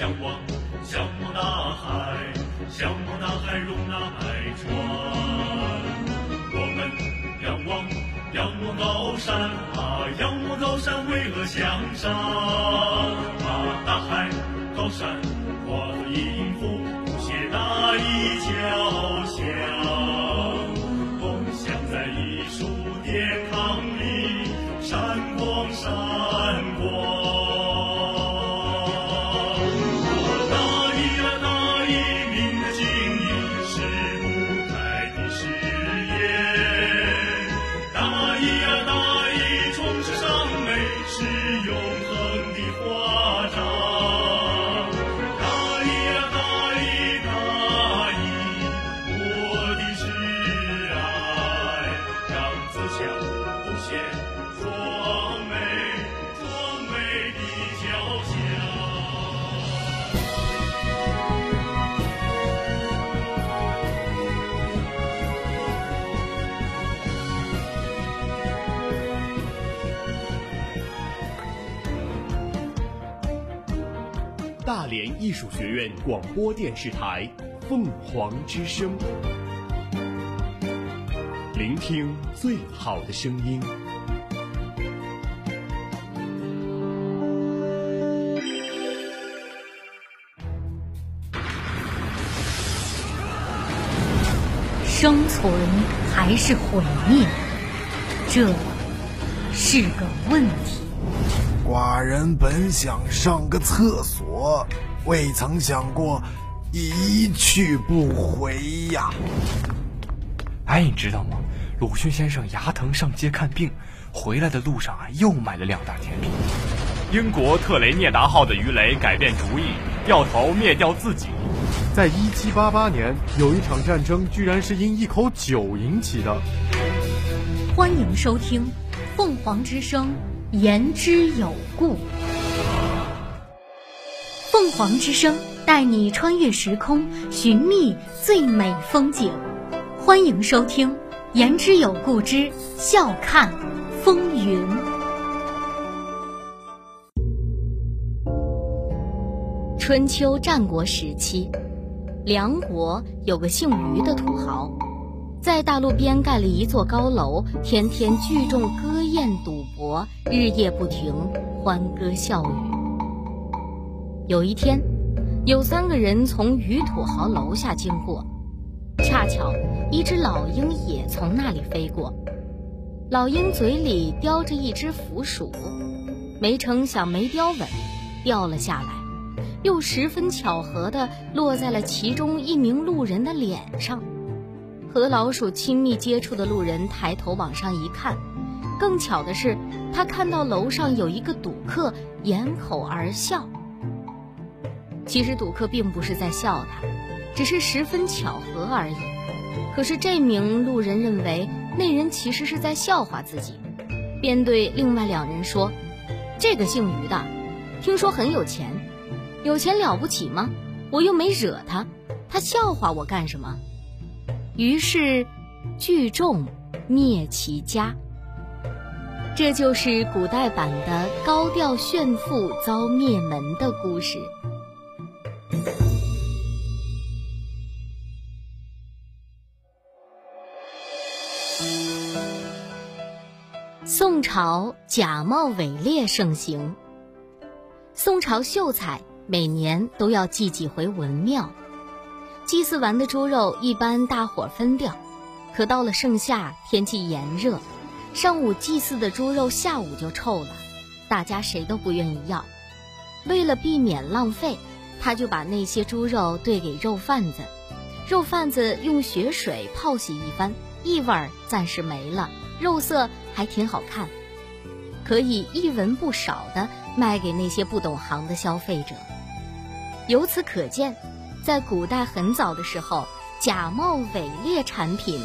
向往，向往大海，向往大海容纳百川。我们仰望，仰望高山啊，仰望高山巍峨向上啊，大海，高山，化作音符，谱写大义大连艺术学院广播电视台《凤凰之声》，聆听最好的声音。生存还是毁灭，这是个问题。寡人本想上个厕所，未曾想过一去不回呀。哎，你知道吗？鲁迅先生牙疼上街看病，回来的路上啊，又买了两大甜品。英国特雷涅达号的鱼雷改变主意，掉头灭掉自己。在一七八八年，有一场战争居然是因一口酒引起的。欢迎收听《凤凰之声》言之有故。凤凰之声带你穿越时空，寻觅最美风景。欢迎收听《言之有故之笑看风云》。春秋战国时期，梁国有个姓于的土豪，在大路边盖了一座高楼，天天聚众歌宴赌博，日夜不停，欢歌笑语。有一天，有三个人从于土豪楼下经过，恰巧一只老鹰也从那里飞过。老鹰嘴里叼着一只腐鼠，没成想没叼稳，掉了下来。又十分巧合地落在了其中一名路人的脸上。和老鼠亲密接触的路人抬头往上一看，更巧的是，他看到楼上有一个赌客掩口而笑。其实赌客并不是在笑他，只是十分巧合而已。可是这名路人认为那人其实是在笑话自己，便对另外两人说：“这个姓于的，听说很有钱。”有钱了不起吗？我又没惹他，他笑话我干什么？于是聚众灭其家。这就是古代版的高调炫富遭灭门的故事。宋朝假冒伪劣盛行，宋朝秀才。每年都要祭几回文庙，祭祀完的猪肉一般大伙分掉，可到了盛夏，天气炎热，上午祭祀的猪肉下午就臭了，大家谁都不愿意要。为了避免浪费，他就把那些猪肉兑给肉贩子，肉贩子用血水泡洗一番，异味暂时没了，肉色还挺好看，可以一文不少的卖给那些不懂行的消费者。由此可见，在古代很早的时候，假冒伪劣产品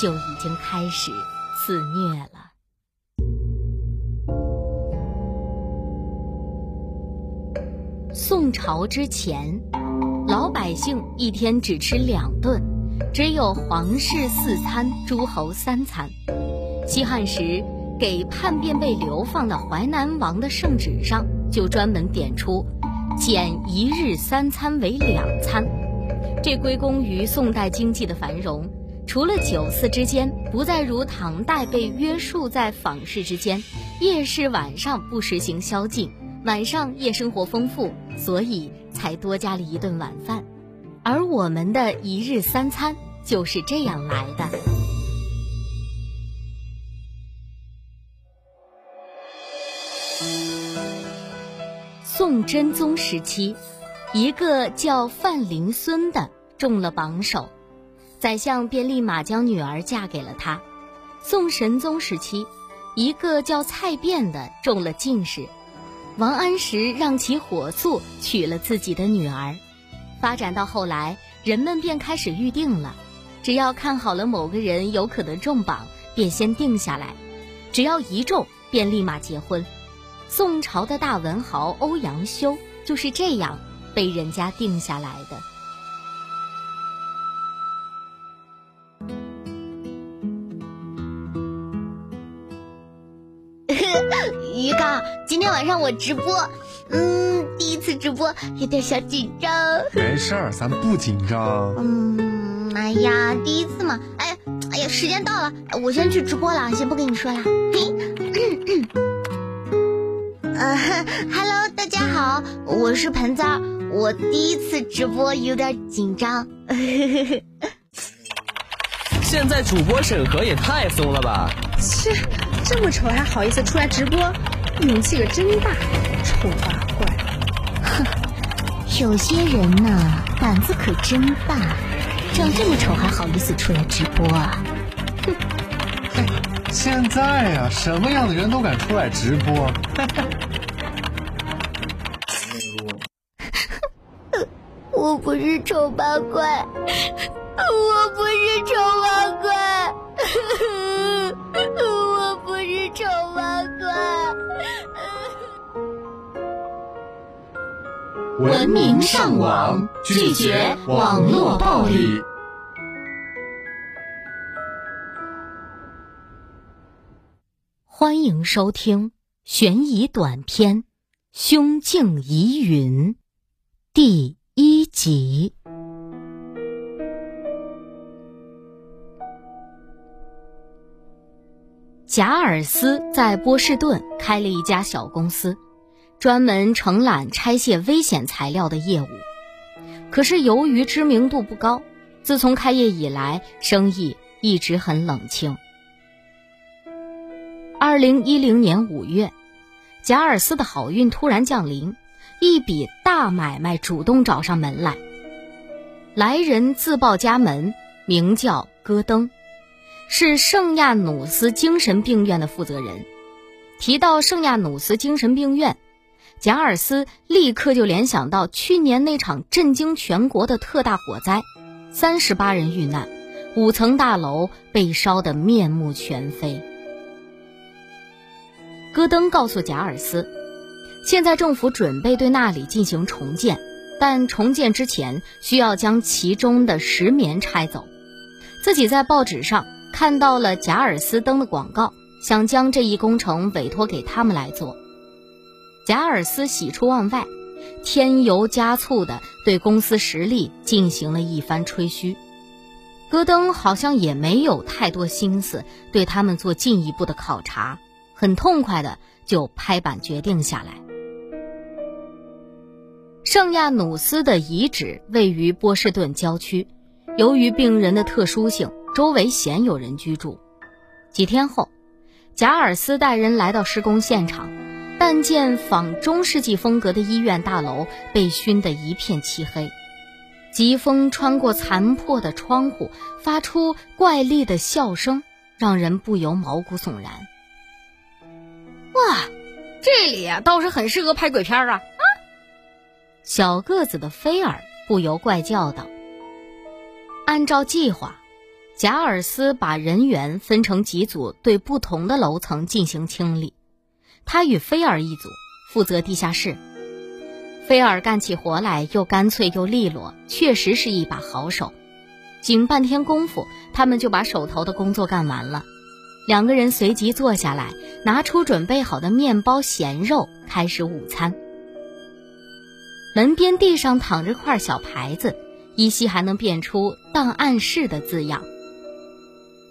就已经开始肆虐了。宋朝之前，老百姓一天只吃两顿，只有皇室四餐，诸侯三餐。西汉时，给叛变被流放的淮南王的圣旨上就专门点出。减一日三餐为两餐，这归功于宋代经济的繁荣。除了酒肆之间不再如唐代被约束在坊市之间，夜市晚上不实行宵禁，晚上夜生活丰富，所以才多加了一顿晚饭。而我们的一日三餐就是这样来的。真宗时期，一个叫范灵孙的中了榜首。宰相便立马将女儿嫁给了他。宋神宗时期，一个叫蔡卞的中了进士，王安石让其火速娶了自己的女儿。发展到后来，人们便开始预定了，只要看好了某个人有可能中榜，便先定下来，只要一中便立马结婚。宋朝的大文豪欧阳修就是这样被人家定下来的。鱼缸，今天晚上我直播，嗯，第一次直播有点小紧张。没事儿，咱不紧张。嗯，哎呀，第一次嘛，哎，哎呀，时间到了，我先去直播了，先不跟你说了。嘿，呃，Hello，大家好，我是盆栽，我第一次直播有点紧张。现在主播审核也太松了吧？切。这么丑还好意思出来直播，勇气可真大！丑八怪，哼，有些人呢胆子可真大，长这么丑还好意思出来直播啊！哼，现在呀，什么样的人都敢出来直播。我不是丑八怪，我不是丑八怪。我不是丑八怪！文明上网，拒绝网络暴力。欢迎收听悬疑短篇《凶境疑云》第一集。贾尔斯在波士顿开了一家小公司，专门承揽拆卸危险材料的业务。可是由于知名度不高，自从开业以来，生意一直很冷清。二零一零年五月，贾尔斯的好运突然降临，一笔大买卖主动找上门来。来人自报家门，名叫戈登。是圣亚努斯精神病院的负责人。提到圣亚努斯精神病院，贾尔斯立刻就联想到去年那场震惊全国的特大火灾，三十八人遇难，五层大楼被烧得面目全非。戈登告诉贾尔斯，现在政府准备对那里进行重建，但重建之前需要将其中的石棉拆走。自己在报纸上。看到了贾尔斯登的广告，想将这一工程委托给他们来做。贾尔斯喜出望外，添油加醋的对公司实力进行了一番吹嘘。戈登好像也没有太多心思对他们做进一步的考察，很痛快的就拍板决定下来。圣亚努斯的遗址位于波士顿郊区，由于病人的特殊性。周围鲜有人居住。几天后，贾尔斯带人来到施工现场，但见仿中世纪风格的医院大楼被熏得一片漆黑，疾风穿过残破的窗户，发出怪异的笑声，让人不由毛骨悚然。哇，这里啊倒是很适合拍鬼片啊！啊，小个子的菲尔不由怪叫道：“按照计划。”贾尔斯把人员分成几组，对不同的楼层进行清理。他与菲尔一组，负责地下室。菲尔干起活来又干脆又利落，确实是一把好手。仅半天功夫，他们就把手头的工作干完了。两个人随即坐下来，拿出准备好的面包、咸肉，开始午餐。门边地上躺着块小牌子，依稀还能辨出“档案室”的字样。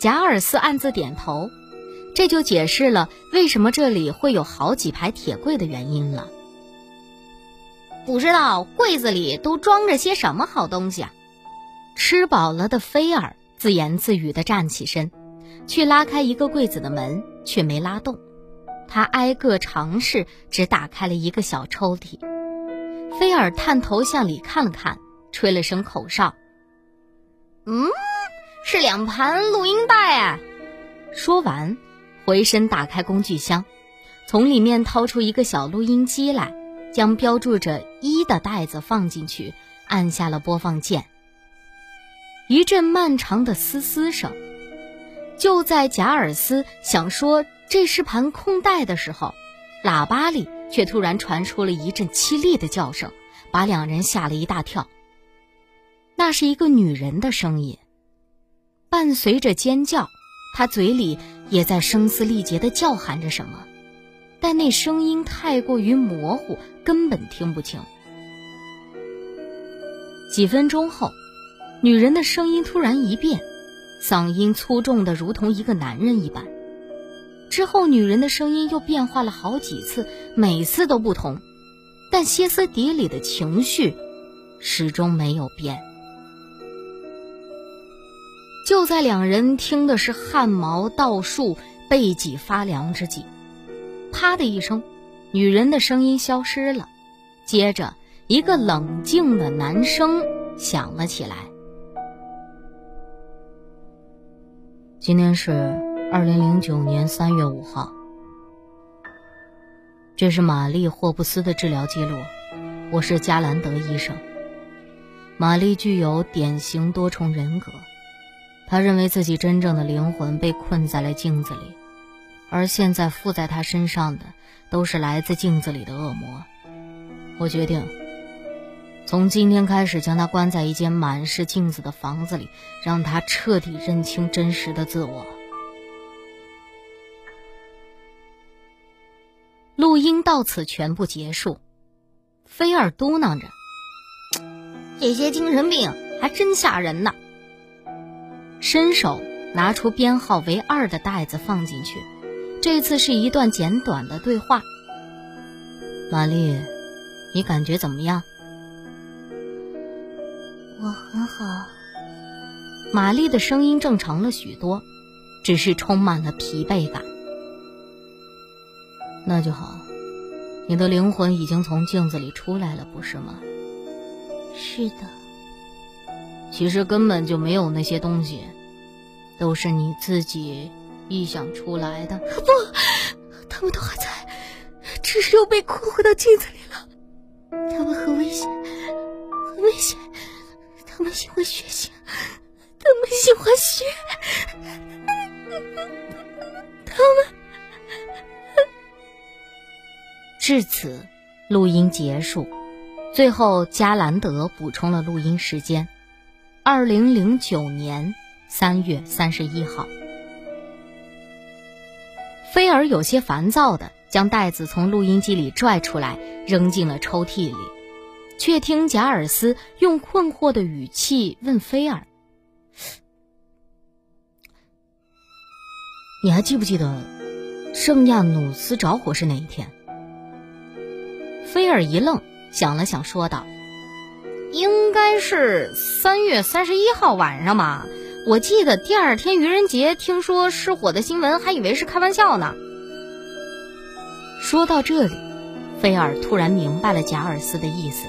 贾尔斯暗自点头，这就解释了为什么这里会有好几排铁柜的原因了。不知道柜子里都装着些什么好东西啊？吃饱了的菲尔自言自语地站起身，去拉开一个柜子的门，却没拉动。他挨个尝试，只打开了一个小抽屉。菲尔探头向里看了看，吹了声口哨：“嗯，是两盘录音带。”啊。说完，回身打开工具箱，从里面掏出一个小录音机来，将标注着“一”的袋子放进去，按下了播放键。一阵漫长的嘶嘶声。就在贾尔斯想说这是盘空带的时候，喇叭里却突然传出了一阵凄厉的叫声，把两人吓了一大跳。那是一个女人的声音，伴随着尖叫，她嘴里也在声嘶力竭地叫喊着什么，但那声音太过于模糊，根本听不清。几分钟后。女人的声音突然一变，嗓音粗重的如同一个男人一般。之后，女人的声音又变化了好几次，每次都不同，但歇斯底里的情绪始终没有变。就在两人听的是汗毛倒竖、背脊发凉之际，啪的一声，女人的声音消失了，接着一个冷静的男声响了起来。今天是二零零九年三月五号。这是玛丽·霍布斯的治疗记录。我是加兰德医生。玛丽具有典型多重人格，她认为自己真正的灵魂被困在了镜子里，而现在附在她身上的都是来自镜子里的恶魔。我决定。从今天开始，将他关在一间满是镜子的房子里，让他彻底认清真实的自我。录音到此全部结束。菲尔嘟囔着：“这些精神病还真吓人呢。”伸手拿出编号为二的袋子放进去，这次是一段简短的对话。玛丽，你感觉怎么样？我很好，玛丽的声音正常了许多，只是充满了疲惫感。那就好，你的灵魂已经从镜子里出来了，不是吗？是的。其实根本就没有那些东西，都是你自己臆想出来的。不，他们都还在，只是又被困回到镜子里了。他们很危险，很危险。他们喜欢血腥，他们喜欢血，他们。至此，录音结束。最后，加兰德补充了录音时间：二零零九年三月三十一号。菲尔有些烦躁的将袋子从录音机里拽出来，扔进了抽屉里。却听贾尔斯用困惑的语气问菲尔：“你还记不记得圣亚努斯着火是哪一天？”菲尔一愣，想了想，说道：“应该是三月三十一号晚上吧。我记得第二天愚人节，听说失火的新闻，还以为是开玩笑呢。”说到这里，菲尔突然明白了贾尔斯的意思。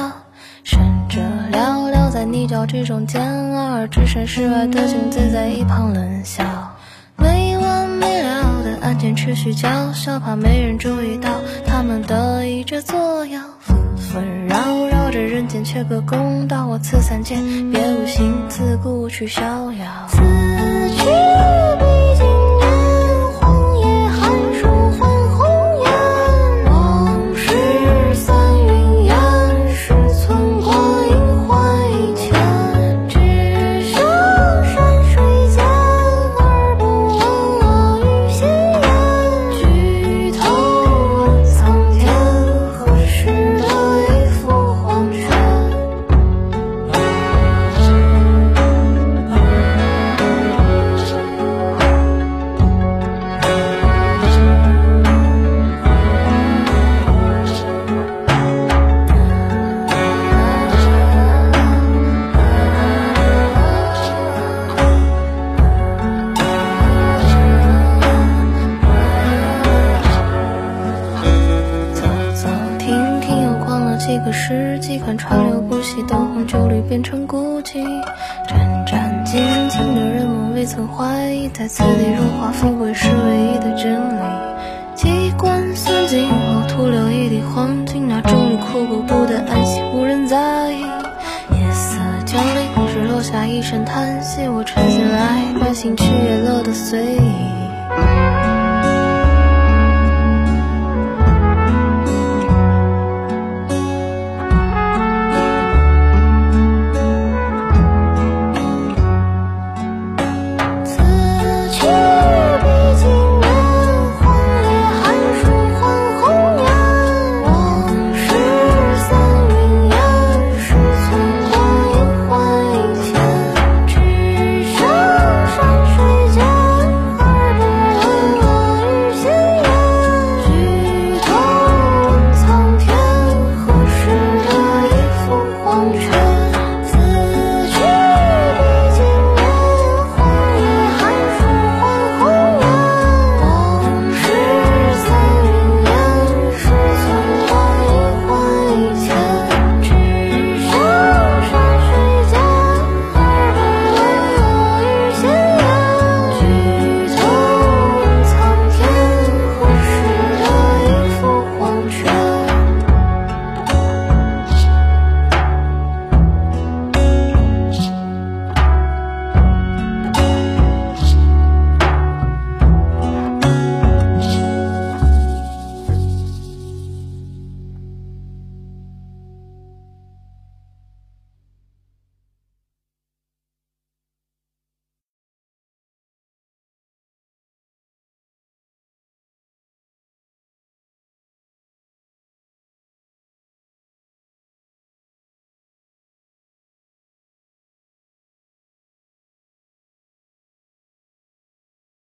之中见而置身事外的君子在一旁冷笑，没完没了的案件持续叫嚣，怕没人注意到他们得意着作妖。纷纷扰扰着人间，缺个公道。我辞三界，别无心自顾去逍遥。此去个世纪，看川流不息灯红酒绿变成孤寂。战战兢兢的人们未曾怀疑，在此地荣华富贵是唯一的真理。机关算尽后，徒留一地黄金，那终于枯骨不得安息，无人在意。夜色降临，只落下一声叹息，我沉下来，关心去也乐得随意。